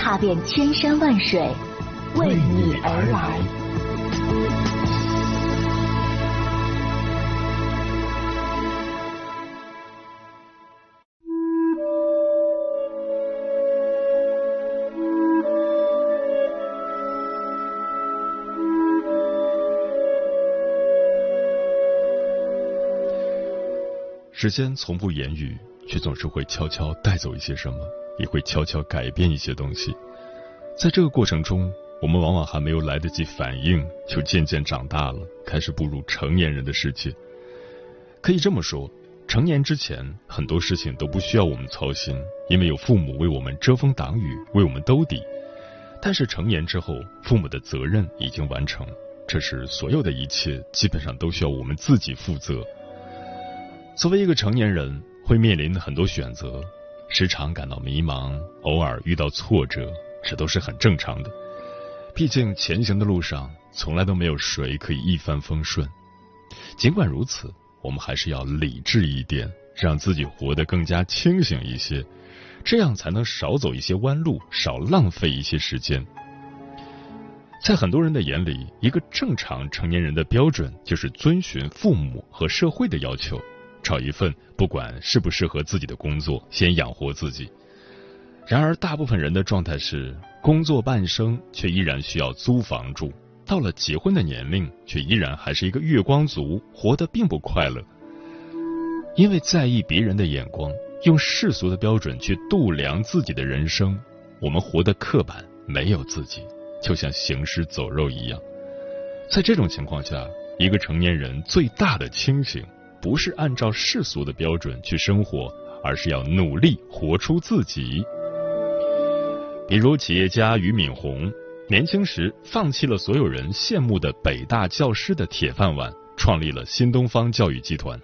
踏遍千山万水，为你而来。时间从不言语，却总是会悄悄带走一些什么，也会悄悄改变一些东西。在这个过程中，我们往往还没有来得及反应，就渐渐长大了，开始步入成年人的世界。可以这么说，成年之前很多事情都不需要我们操心，因为有父母为我们遮风挡雨，为我们兜底。但是成年之后，父母的责任已经完成，这时所有的一切基本上都需要我们自己负责。作为一个成年人，会面临很多选择，时常感到迷茫，偶尔遇到挫折，这都是很正常的。毕竟前行的路上，从来都没有谁可以一帆风顺。尽管如此，我们还是要理智一点，让自己活得更加清醒一些，这样才能少走一些弯路，少浪费一些时间。在很多人的眼里，一个正常成年人的标准就是遵循父母和社会的要求。找一份不管适不适合自己的工作，先养活自己。然而，大部分人的状态是工作半生，却依然需要租房住；到了结婚的年龄，却依然还是一个月光族，活得并不快乐。因为在意别人的眼光，用世俗的标准去度量自己的人生，我们活得刻板，没有自己，就像行尸走肉一样。在这种情况下，一个成年人最大的清醒。不是按照世俗的标准去生活，而是要努力活出自己。比如企业家俞敏洪，年轻时放弃了所有人羡慕的北大教师的铁饭碗，创立了新东方教育集团。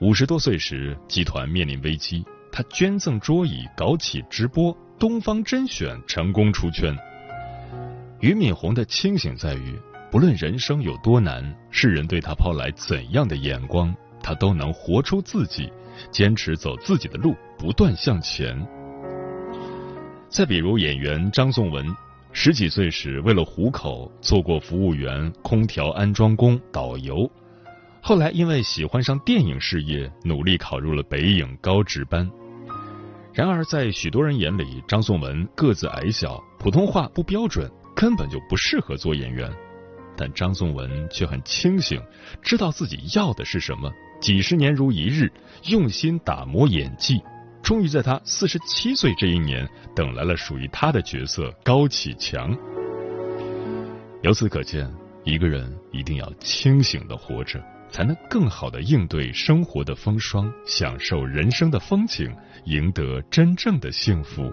五十多岁时，集团面临危机，他捐赠桌椅，搞起直播，东方甄选成功出圈。俞敏洪的清醒在于。不论人生有多难，世人对他抛来怎样的眼光，他都能活出自己，坚持走自己的路，不断向前。再比如演员张颂文，十几岁时为了糊口，做过服务员、空调安装工、导游，后来因为喜欢上电影事业，努力考入了北影高职班。然而在许多人眼里，张颂文个子矮小，普通话不标准，根本就不适合做演员。但张颂文却很清醒，知道自己要的是什么。几十年如一日，用心打磨演技，终于在他四十七岁这一年，等来了属于他的角色高启强。由此可见，一个人一定要清醒的活着，才能更好的应对生活的风霜，享受人生的风景，赢得真正的幸福。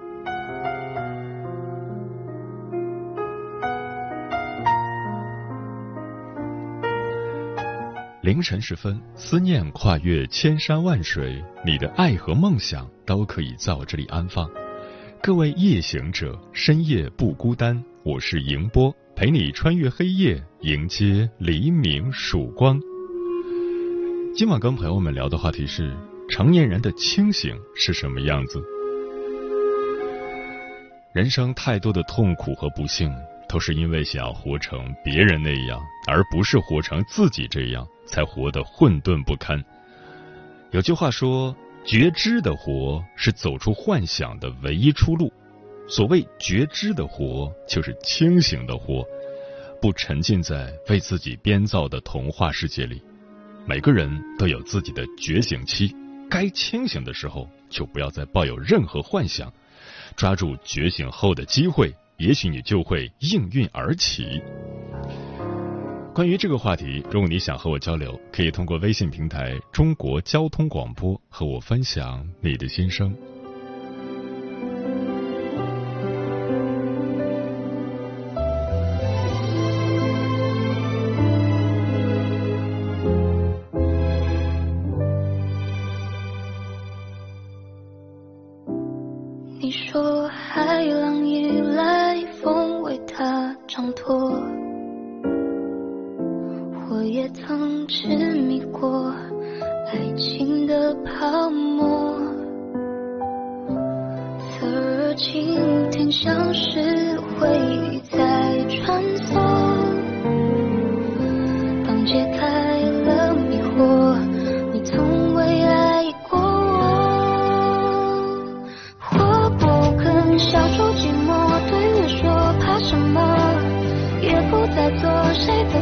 凌晨时分，思念跨越千山万水，你的爱和梦想都可以在我这里安放。各位夜行者，深夜不孤单，我是迎波，陪你穿越黑夜，迎接黎明曙光。今晚跟朋友们聊的话题是：成年人的清醒是什么样子？人生太多的痛苦和不幸。都是因为想要活成别人那样，而不是活成自己这样，才活得混沌不堪。有句话说：“觉知的活是走出幻想的唯一出路。”所谓觉知的活，就是清醒的活，不沉浸在为自己编造的童话世界里。每个人都有自己的觉醒期，该清醒的时候，就不要再抱有任何幻想，抓住觉醒后的机会。也许你就会应运而起。关于这个话题，如果你想和我交流，可以通过微信平台“中国交通广播”和我分享你的心声。你说海浪依赖风为它挣脱。痴迷过爱情的泡沫。侧耳倾听，像是回忆在穿梭。当解开了迷惑，你从未爱过我。我不肯消除寂寞，对我说怕什么，也不再做谁的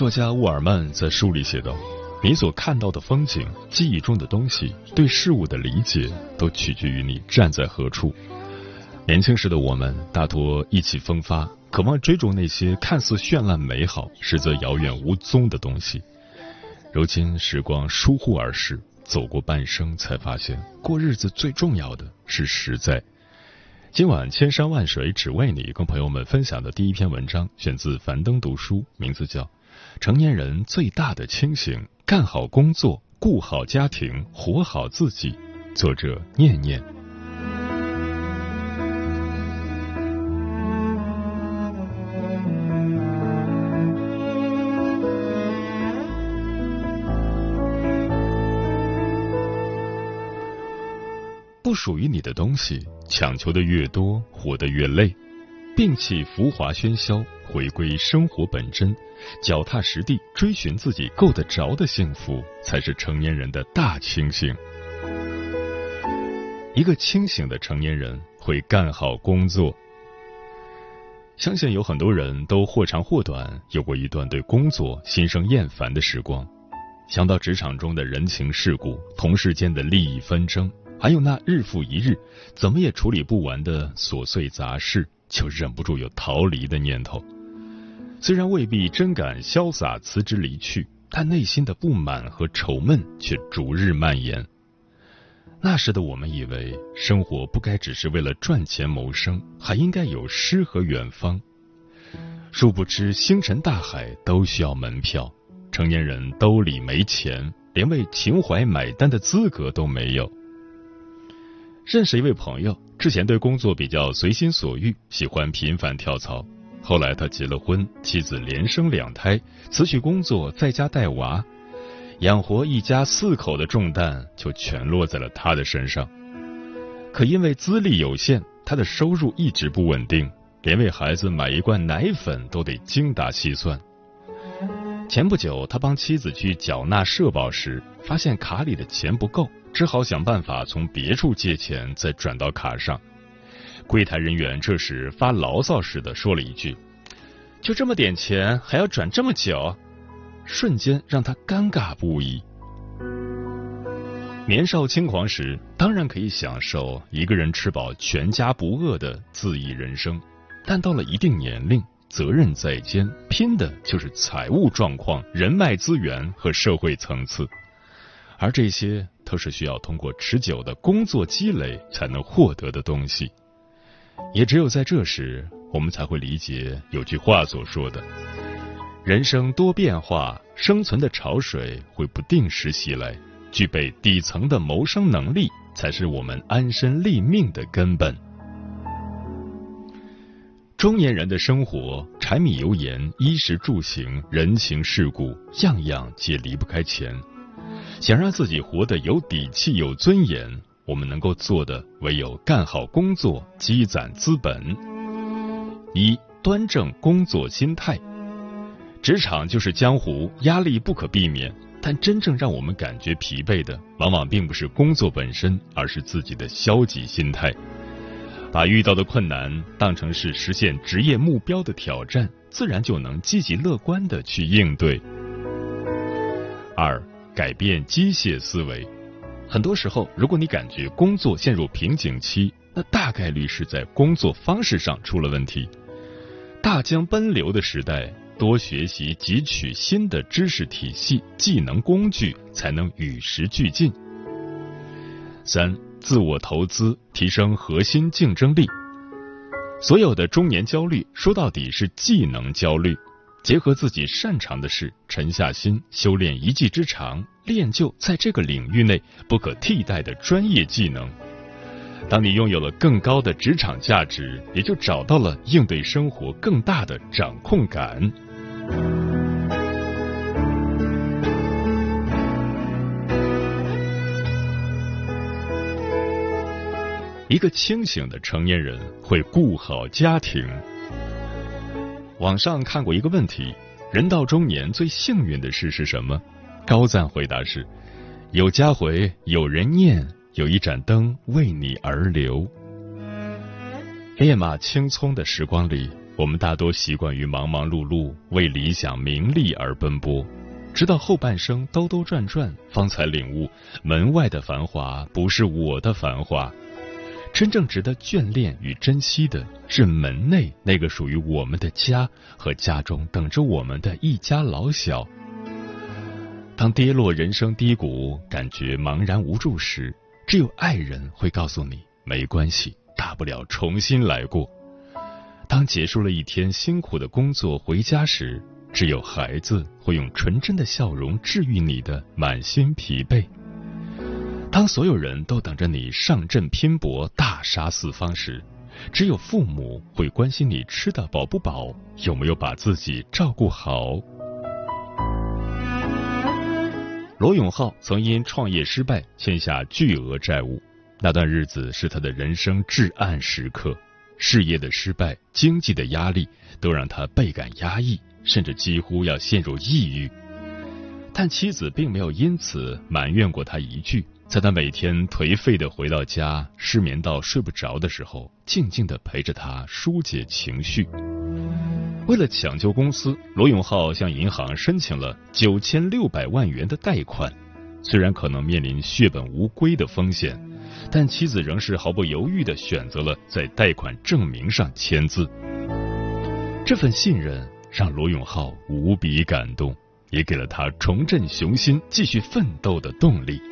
作家沃尔曼在书里写道：“你所看到的风景、记忆中的东西、对事物的理解，都取决于你站在何处。年轻时的我们大多意气风发，渴望追逐那些看似绚烂美好，实则遥远无踪的东西。如今时光疏忽而逝，走过半生，才发现过日子最重要的是实在。”今晚千山万水只为你，跟朋友们分享的第一篇文章选自樊登读书，名字叫《成年人最大的清醒：干好工作，顾好家庭，活好自己》，作者念念。不属于你的东西，强求的越多，活得越累。摒弃浮华喧嚣，回归生活本真，脚踏实地追寻自己够得着的幸福，才是成年人的大清醒。一个清醒的成年人会干好工作。相信有很多人都或长或短有过一段对工作心生厌烦的时光。想到职场中的人情世故、同事间的利益纷争，还有那日复一日怎么也处理不完的琐碎杂事，就忍不住有逃离的念头。虽然未必真敢潇洒辞职离去，但内心的不满和愁闷却逐日蔓延。那时的我们以为，生活不该只是为了赚钱谋生，还应该有诗和远方。殊不知，星辰大海都需要门票，成年人兜里没钱，连为情怀买单的资格都没有。认识一位朋友，之前对工作比较随心所欲，喜欢频繁跳槽。后来他结了婚，妻子连生两胎，辞去工作，在家带娃，养活一家四口的重担就全落在了他的身上。可因为资历有限，他的收入一直不稳定，连为孩子买一罐奶粉都得精打细算。前不久，他帮妻子去缴纳社保时，发现卡里的钱不够，只好想办法从别处借钱，再转到卡上。柜台人员这时发牢骚似的说了一句：“就这么点钱，还要转这么久？”瞬间让他尴尬不已。年少轻狂时，当然可以享受一个人吃饱全家不饿的恣意人生，但到了一定年龄，责任在肩，拼的就是财务状况、人脉资源和社会层次，而这些都是需要通过持久的工作积累才能获得的东西。也只有在这时，我们才会理解有句话所说的：“人生多变化，生存的潮水会不定时袭来。”具备底层的谋生能力，才是我们安身立命的根本。中年人的生活，柴米油盐、衣食住行、人情世故，样样皆离不开钱。想让自己活得有底气、有尊严，我们能够做的唯有干好工作，积攒资本。一、端正工作心态。职场就是江湖，压力不可避免。但真正让我们感觉疲惫的，往往并不是工作本身，而是自己的消极心态。把遇到的困难当成是实现职业目标的挑战，自然就能积极乐观的去应对。二、改变机械思维。很多时候，如果你感觉工作陷入瓶颈期，那大概率是在工作方式上出了问题。大江奔流的时代。多学习汲取新的知识体系、技能工具，才能与时俱进。三、自我投资，提升核心竞争力。所有的中年焦虑，说到底是技能焦虑。结合自己擅长的事，沉下心修炼一技之长，练就在这个领域内不可替代的专业技能。当你拥有了更高的职场价值，也就找到了应对生活更大的掌控感。一个清醒的成年人会顾好家庭。网上看过一个问题：人到中年最幸运的事是什么？高赞回答是：有家回，有人念，有一盏灯为你而留。烈马青葱的时光里。我们大多习惯于忙忙碌碌，为理想名利而奔波，直到后半生兜兜转转，方才领悟门外的繁华不是我的繁华，真正值得眷恋与珍惜的是门内那个属于我们的家和家中等着我们的一家老小。当跌落人生低谷，感觉茫然无助时，只有爱人会告诉你没关系，大不了重新来过。当结束了一天辛苦的工作回家时，只有孩子会用纯真的笑容治愈你的满心疲惫。当所有人都等着你上阵拼搏大杀四方时，只有父母会关心你吃的饱不饱，有没有把自己照顾好。罗永浩曾因创业失败欠下巨额债务，那段日子是他的人生至暗时刻。事业的失败、经济的压力，都让他倍感压抑，甚至几乎要陷入抑郁。但妻子并没有因此埋怨过他一句，在他每天颓废的回到家、失眠到睡不着的时候，静静的陪着他疏解情绪。为了抢救公司，罗永浩向银行申请了九千六百万元的贷款，虽然可能面临血本无归的风险。但妻子仍是毫不犹豫的选择了在贷款证明上签字。这份信任让罗永浩无比感动，也给了他重振雄心、继续奋斗的动力。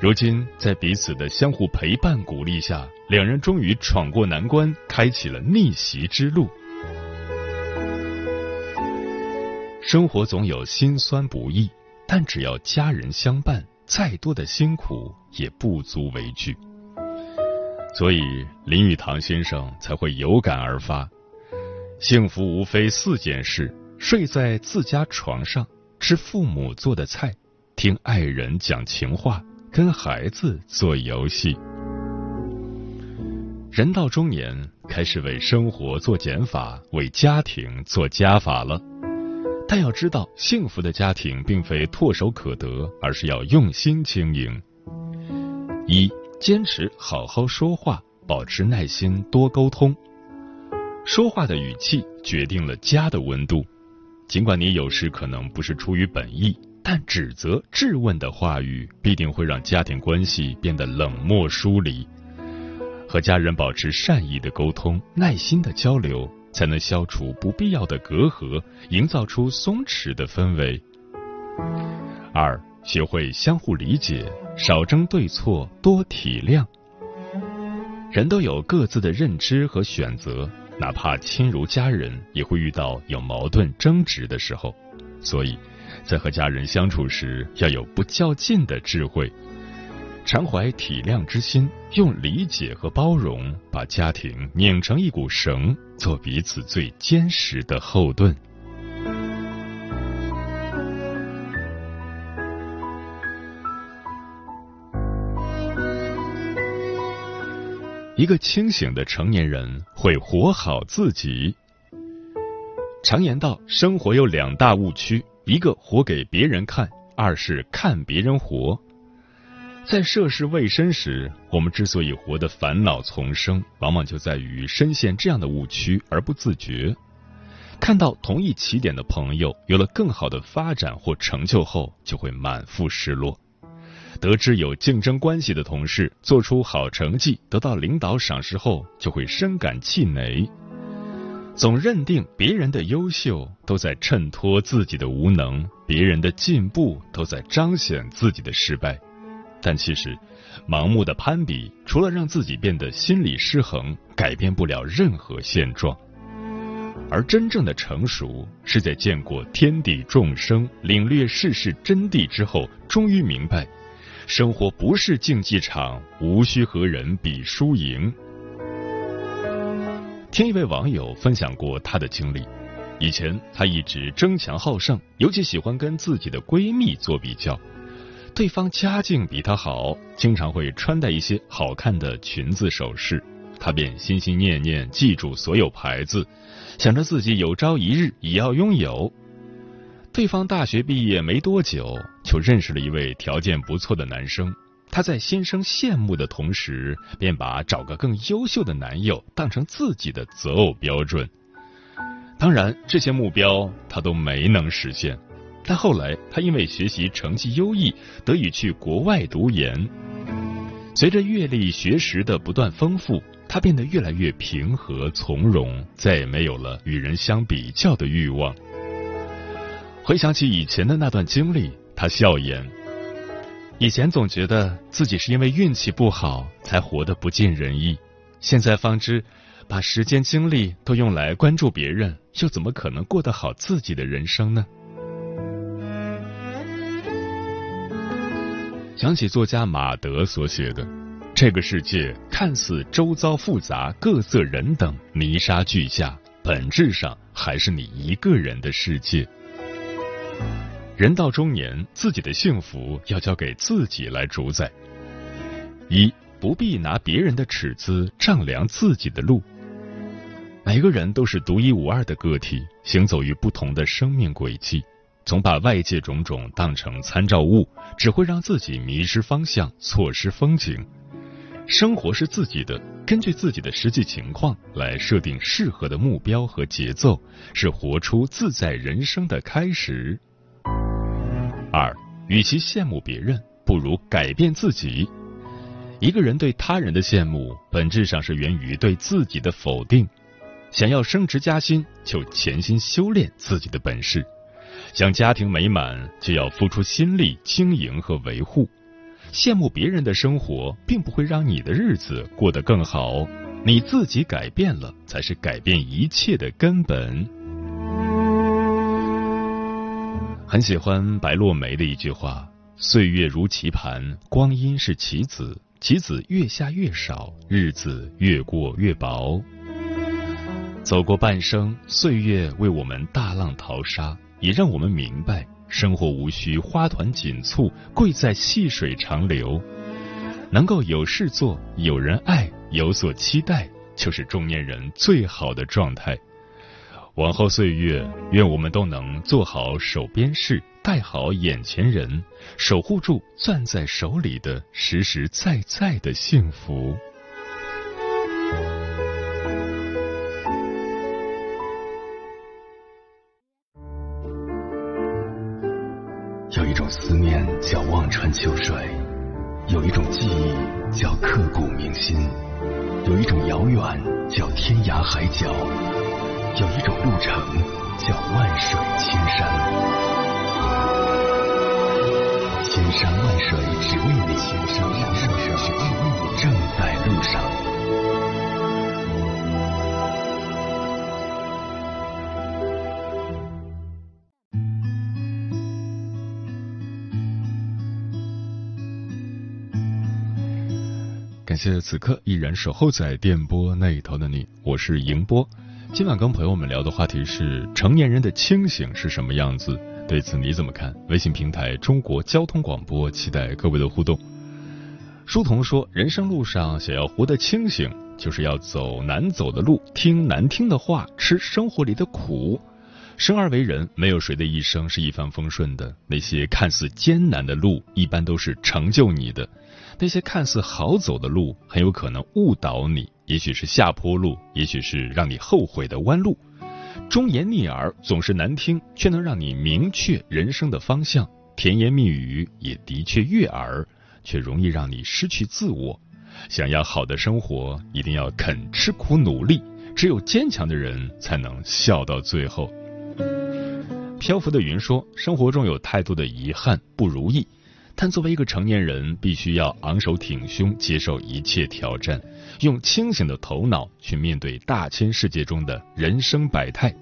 如今，在彼此的相互陪伴、鼓励下，两人终于闯过难关，开启了逆袭之路。生活总有辛酸不易，但只要家人相伴。再多的辛苦也不足为惧，所以林语堂先生才会有感而发：幸福无非四件事，睡在自家床上，吃父母做的菜，听爱人讲情话，跟孩子做游戏。人到中年，开始为生活做减法，为家庭做加法了。但要知道，幸福的家庭并非唾手可得，而是要用心经营。一、坚持好好说话，保持耐心，多沟通。说话的语气决定了家的温度。尽管你有时可能不是出于本意，但指责、质问的话语必定会让家庭关系变得冷漠疏离。和家人保持善意的沟通、耐心的交流，才能消除不必要的隔阂，营造出松弛的氛围。二、学会相互理解，少争对错，多体谅。人都有各自的认知和选择。哪怕亲如家人，也会遇到有矛盾争执的时候，所以，在和家人相处时，要有不较劲的智慧，常怀体谅之心，用理解和包容把家庭拧成一股绳，做彼此最坚实的后盾。一个清醒的成年人会活好自己。常言道，生活有两大误区：一个活给别人看，二是看别人活。在涉世未深时，我们之所以活得烦恼丛生，往往就在于深陷这样的误区而不自觉。看到同一起点的朋友有了更好的发展或成就后，就会满腹失落。得知有竞争关系的同事做出好成绩，得到领导赏识后，就会深感气馁。总认定别人的优秀都在衬托自己的无能，别人的进步都在彰显自己的失败。但其实，盲目的攀比除了让自己变得心理失衡，改变不了任何现状。而真正的成熟，是在见过天地众生，领略世事真谛之后，终于明白。生活不是竞技场，无需和人比输赢。听一位网友分享过她的经历，以前她一直争强好胜，尤其喜欢跟自己的闺蜜做比较。对方家境比她好，经常会穿戴一些好看的裙子首饰，她便心心念念记住所有牌子，想着自己有朝一日也要拥有。对方大学毕业没多久，就认识了一位条件不错的男生。她在心生羡慕的同时，便把找个更优秀的男友当成自己的择偶标准。当然，这些目标她都没能实现。但后来，她因为学习成绩优异，得以去国外读研。随着阅历学识的不断丰富，她变得越来越平和从容，再也没有了与人相比较的欲望。回想起以前的那段经历，他笑言：“以前总觉得自己是因为运气不好才活得不尽人意，现在方知，把时间精力都用来关注别人，又怎么可能过得好自己的人生呢？”想起作家马德所写的：“这个世界看似周遭复杂、各色人等、泥沙俱下，本质上还是你一个人的世界。”人到中年，自己的幸福要交给自己来主宰。一不必拿别人的尺子丈量自己的路。每个人都是独一无二的个体，行走于不同的生命轨迹。总把外界种种当成参照物，只会让自己迷失方向，错失风景。生活是自己的，根据自己的实际情况来设定适合的目标和节奏，是活出自在人生的开始。二，与其羡慕别人，不如改变自己。一个人对他人的羡慕，本质上是源于对自己的否定。想要升职加薪，就潜心修炼自己的本事；想家庭美满，就要付出心力经营和维护。羡慕别人的生活，并不会让你的日子过得更好。你自己改变了，才是改变一切的根本。很喜欢白落梅的一句话：“岁月如棋盘，光阴是棋子，棋子越下越少，日子越过越薄。走过半生，岁月为我们大浪淘沙，也让我们明白，生活无需花团锦簇，贵在细水长流。能够有事做，有人爱，有所期待，就是中年人最好的状态。”往后岁月，愿我们都能做好手边事，带好眼前人，守护住攥在手里的实实在在的幸福。有一种思念叫望穿秋水，有一种记忆叫刻骨铭心，有一种遥远叫天涯海角。有一种路程叫万水千山，千山万水只为你，千山万水只为你，正在路上。感谢此刻依然守候在电波那一头的你，我是迎波。今晚跟朋友们聊的话题是成年人的清醒是什么样子？对此你怎么看？微信平台中国交通广播，期待各位的互动。书童说，人生路上想要活得清醒，就是要走难走的路，听难听的话，吃生活里的苦。生而为人，没有谁的一生是一帆风顺的。那些看似艰难的路，一般都是成就你的；那些看似好走的路，很有可能误导你。也许是下坡路，也许是让你后悔的弯路。忠言逆耳总是难听，却能让你明确人生的方向；甜言蜜语也的确悦耳，却容易让你失去自我。想要好的生活，一定要肯吃苦努力。只有坚强的人，才能笑到最后。漂浮的云说：“生活中有太多的遗憾、不如意。”但作为一个成年人，必须要昂首挺胸，接受一切挑战，用清醒的头脑去面对大千世界中的人生百态。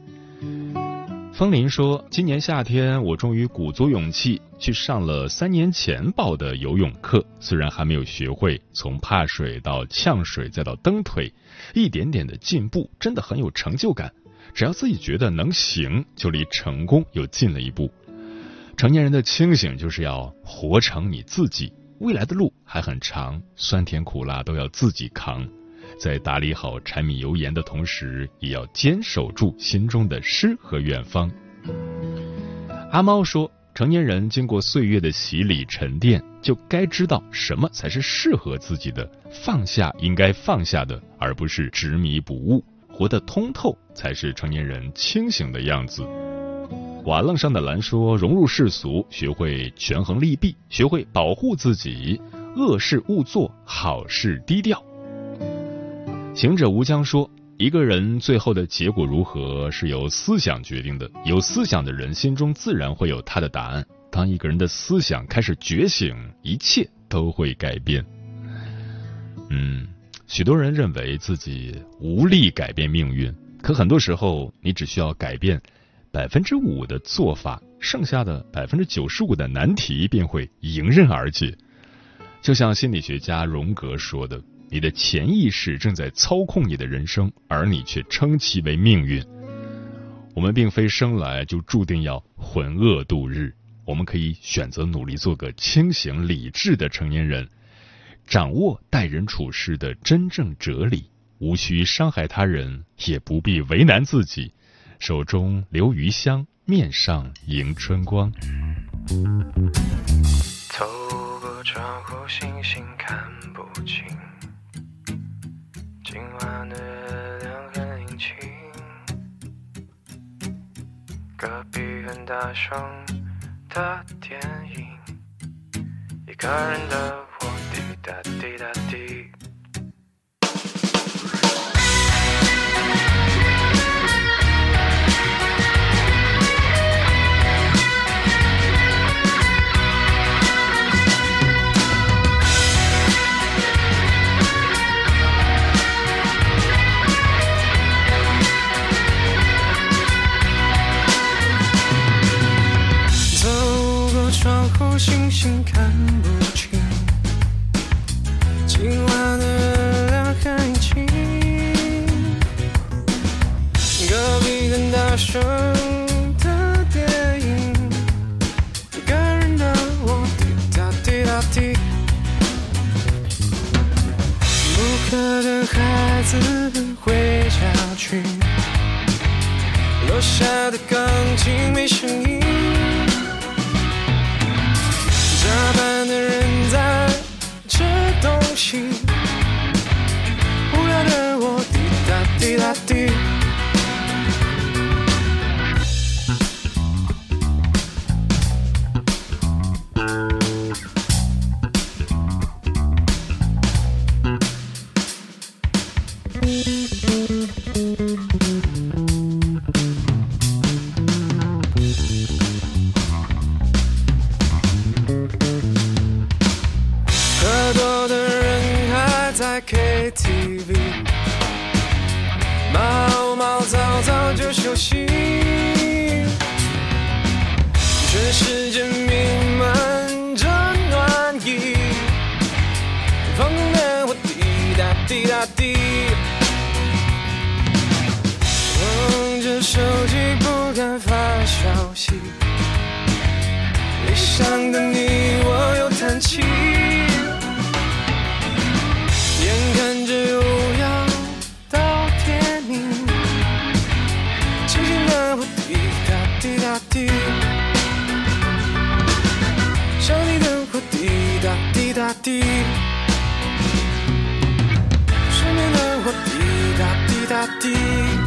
风林说：“今年夏天，我终于鼓足勇气去上了三年前报的游泳课，虽然还没有学会从怕水到呛水再到蹬腿，一点点的进步真的很有成就感。只要自己觉得能行，就离成功又近了一步。”成年人的清醒就是要活成你自己，未来的路还很长，酸甜苦辣都要自己扛。在打理好柴米油盐的同时，也要坚守住心中的诗和远方。阿猫说，成年人经过岁月的洗礼沉淀，就该知道什么才是适合自己的，放下应该放下的，而不是执迷不悟。活得通透，才是成年人清醒的样子。瓦楞上的蓝说：“融入世俗，学会权衡利弊，学会保护自己，恶事勿做，好事低调。”行者无疆说：“一个人最后的结果如何，是由思想决定的。有思想的人心中自然会有他的答案。当一个人的思想开始觉醒，一切都会改变。”嗯，许多人认为自己无力改变命运，可很多时候，你只需要改变。百分之五的做法，剩下的百分之九十五的难题便会迎刃而解。就像心理学家荣格说的：“你的潜意识正在操控你的人生，而你却称其为命运。”我们并非生来就注定要浑噩度日，我们可以选择努力做个清醒理智的成年人，掌握待人处事的真正哲理，无需伤害他人，也不必为难自己。手中留余香，面上迎春光。透过窗户，星星看不清。今晚的月亮很阴晴。隔壁很大声的电影，一个人的我滴答滴答滴。滴答滴。捧着手机不敢发消息，悲想的你我又叹气。da dee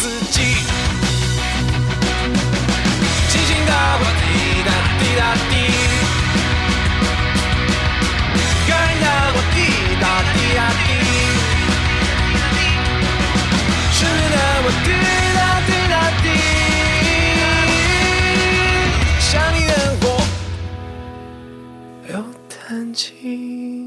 自己，惊醒的我滴答滴答滴，该的我滴答滴答滴，是的我滴答滴答滴，想你的我又叹气。